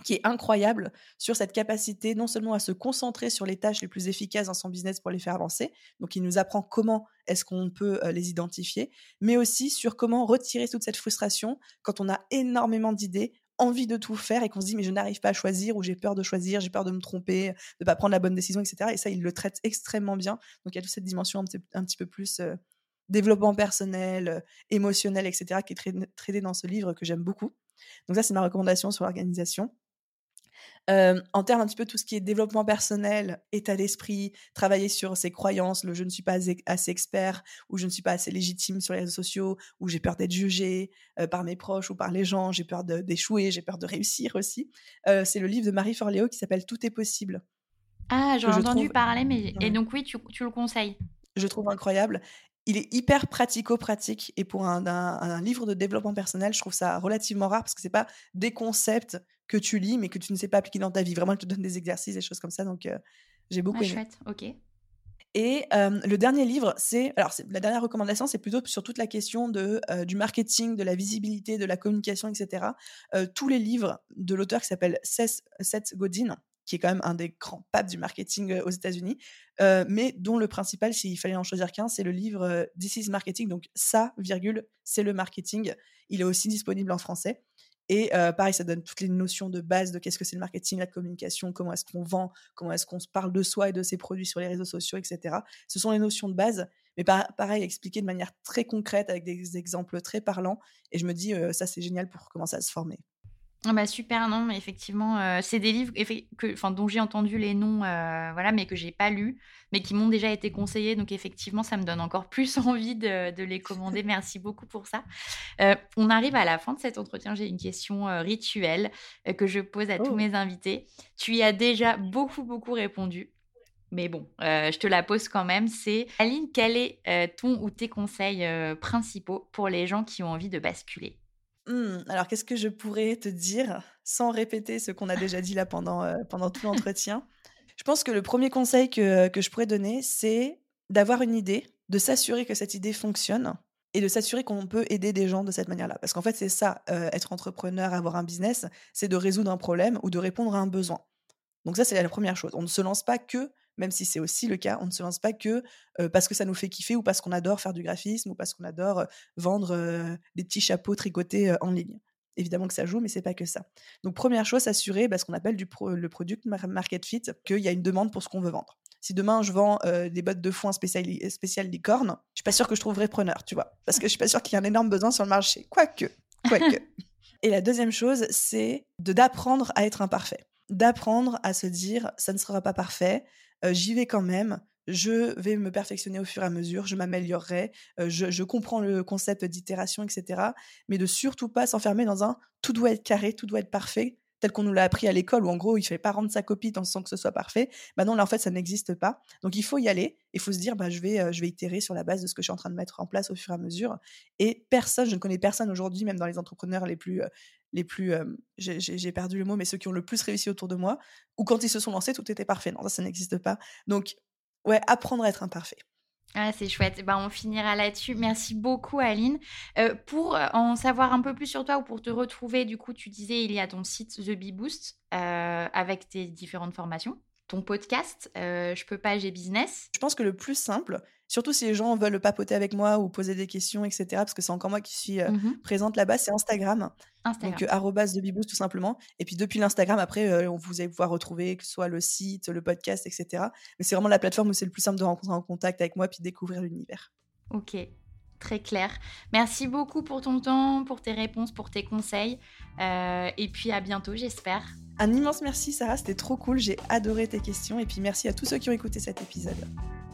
qui est incroyable sur cette capacité non seulement à se concentrer sur les tâches les plus efficaces dans son business pour les faire avancer, donc il nous apprend comment est-ce qu'on peut les identifier, mais aussi sur comment retirer toute cette frustration quand on a énormément d'idées, envie de tout faire et qu'on se dit mais je n'arrive pas à choisir ou j'ai peur de choisir, j'ai peur de me tromper, de pas prendre la bonne décision, etc. Et ça, il le traite extrêmement bien. Donc il y a toute cette dimension un petit, peu plus développement personnel, émotionnel, etc. qui est traité dans ce livre que j'aime beaucoup. Donc ça, c'est ma recommandation sur l'organisation en termes un petit peu tout ce qui est développement personnel, état d'esprit, travailler sur ses croyances, le je ne suis pas assez expert ou je ne suis pas assez légitime sur les réseaux sociaux ou j'ai peur d'être jugé par mes proches ou par les gens, j'ai peur d'échouer, j'ai peur de réussir aussi. c'est le livre de Marie Forleo qui s'appelle Tout est possible. Ah, j'en ai entendu parler, mais et donc oui, tu, tu, le conseilles. Je trouve incroyable. Il est hyper pratico-pratique et pour un, un, livre de développement personnel, je trouve ça relativement rare parce que c'est pas des concepts que tu lis, mais que tu ne sais pas appliquer dans ta vie. Vraiment, je te donne des exercices, des choses comme ça. Donc, j'ai beaucoup ah, aimé. Chouette, ok. Et le dernier livre, c'est alors la dernière recommandation, c'est plutôt sur toute la question de du marketing, de la visibilité, de la communication, etc. tous les livres de l'auteur qui s'appelle Seth, Godin, qui est quand même un des grands papes du marketing aux États-Unis, mais dont le principal, s'il fallait en choisir qu'un, c'est le livre This is Marketing, donc ça, virgule, c'est le marketing. Il est aussi disponible en français. Et pareil, ça donne toutes les notions de base de qu'est-ce que c'est le marketing, la communication, comment est-ce qu'on vend, comment est-ce qu'on se parle de soi et de ses produits sur les réseaux sociaux, etc. Ce sont les notions de base, mais pareil, expliquées de manière très concrète avec des exemples très parlants. Et je me dis, ça c'est génial pour commencer à se former. Ah bah super, non, mais effectivement, euh, c'est des livres que, enfin, dont j'ai entendu les noms, euh, voilà, mais que j'ai pas lus, mais qui m'ont déjà été conseillés. Donc effectivement, ça me donne encore plus envie de, les commander. Merci beaucoup pour ça. Euh, on arrive à la fin de cet entretien. J'ai une question rituelle que je pose à tous oh. mes invités. Tu y as déjà beaucoup, beaucoup répondu. Mais bon, je te la pose quand même. C'est Aline, quel est ton ou tes conseils principaux pour les gens qui ont envie de basculer? Mmh, alors, qu'est-ce que je pourrais te dire sans répéter ce qu'on a déjà dit là pendant, pendant tout l'entretien? Je pense que le premier conseil que, que je pourrais donner, c'est d'avoir une idée, de s'assurer que cette idée fonctionne et de s'assurer qu'on peut aider des gens de cette manière-là. Parce qu'en fait, c'est ça, être entrepreneur, avoir un business, c'est de résoudre un problème ou de répondre à un besoin. Donc ça, c'est la première chose. On ne se lance pas que même si c'est aussi le cas. On ne se lance pas que parce que ça nous fait kiffer ou parce qu'on adore faire du graphisme ou parce qu'on adore vendre des petits chapeaux tricotés en ligne. Évidemment que ça joue, mais c'est pas que ça. Donc première chose, s'assurer bah, ce qu'on appelle du le product market fit, qu'il y a une demande pour ce qu'on veut vendre. Si demain je vends des bottes de foin spéciales spécial licorne, je suis pas sûre que je trouverai preneur, tu vois, parce que je suis pas sûre qu'il y ait un énorme besoin sur le marché. Quoique, quoique. Et la deuxième chose, c'est de d'apprendre à être imparfait d'apprendre à se dire ça ne sera pas parfait, j'y vais quand même, je vais me perfectionner au fur et à mesure, je m'améliorerai, je, je, comprends le concept d'itération, etc. Mais de surtout pas s'enfermer dans un tout doit être carré, tout doit être parfait, tel qu'on nous l'a appris à l'école, où en gros, il ne fallait pas rendre sa copie tant sans que ce soit parfait. Bah non, là, en fait, ça n'existe pas. Donc, il faut y aller. Il faut se dire, bah, je, vais, je vais itérer sur la base de ce que je suis en train de mettre en place au fur et à mesure. Et personne, je ne connais personne aujourd'hui, même dans les entrepreneurs les plus, les plus, j'ai perdu le mot, mais ceux qui ont le plus réussi autour de moi, ou quand ils se sont lancés, tout était parfait. Non, ça, ça n'existe pas. Donc, ouais, apprendre à être imparfait. Ah, c'est chouette. Ben, on finira là-dessus. Merci beaucoup, Aline. pour en savoir un peu plus sur toi ou pour te retrouver, du coup, tu disais, il y a ton site The Bee Boost avec tes différentes formations, ton podcast, Je peux pas, j'ai business. Je pense que le plus simple, Surtout si les gens veulent papoter avec moi ou poser des questions, etc. Parce que c'est encore moi qui suis euh, mmh présente là-bas, c'est Instagram. Instagram. Donc, arrobas de tout simplement. Et puis, depuis l'Instagram, après, euh, vous allez pouvoir retrouver que ce soit le site, le podcast, etc. Mais c'est vraiment la plateforme où c'est le plus simple de rentrer en contact avec moi puis découvrir l'univers. Ok, très clair. Merci beaucoup pour ton temps, pour tes réponses, pour tes conseils. Euh, et puis à bientôt, j'espère. Un immense merci, Sarah. C'était trop cool. J'ai adoré tes questions. Et puis merci à tous ceux qui ont écouté cet épisode.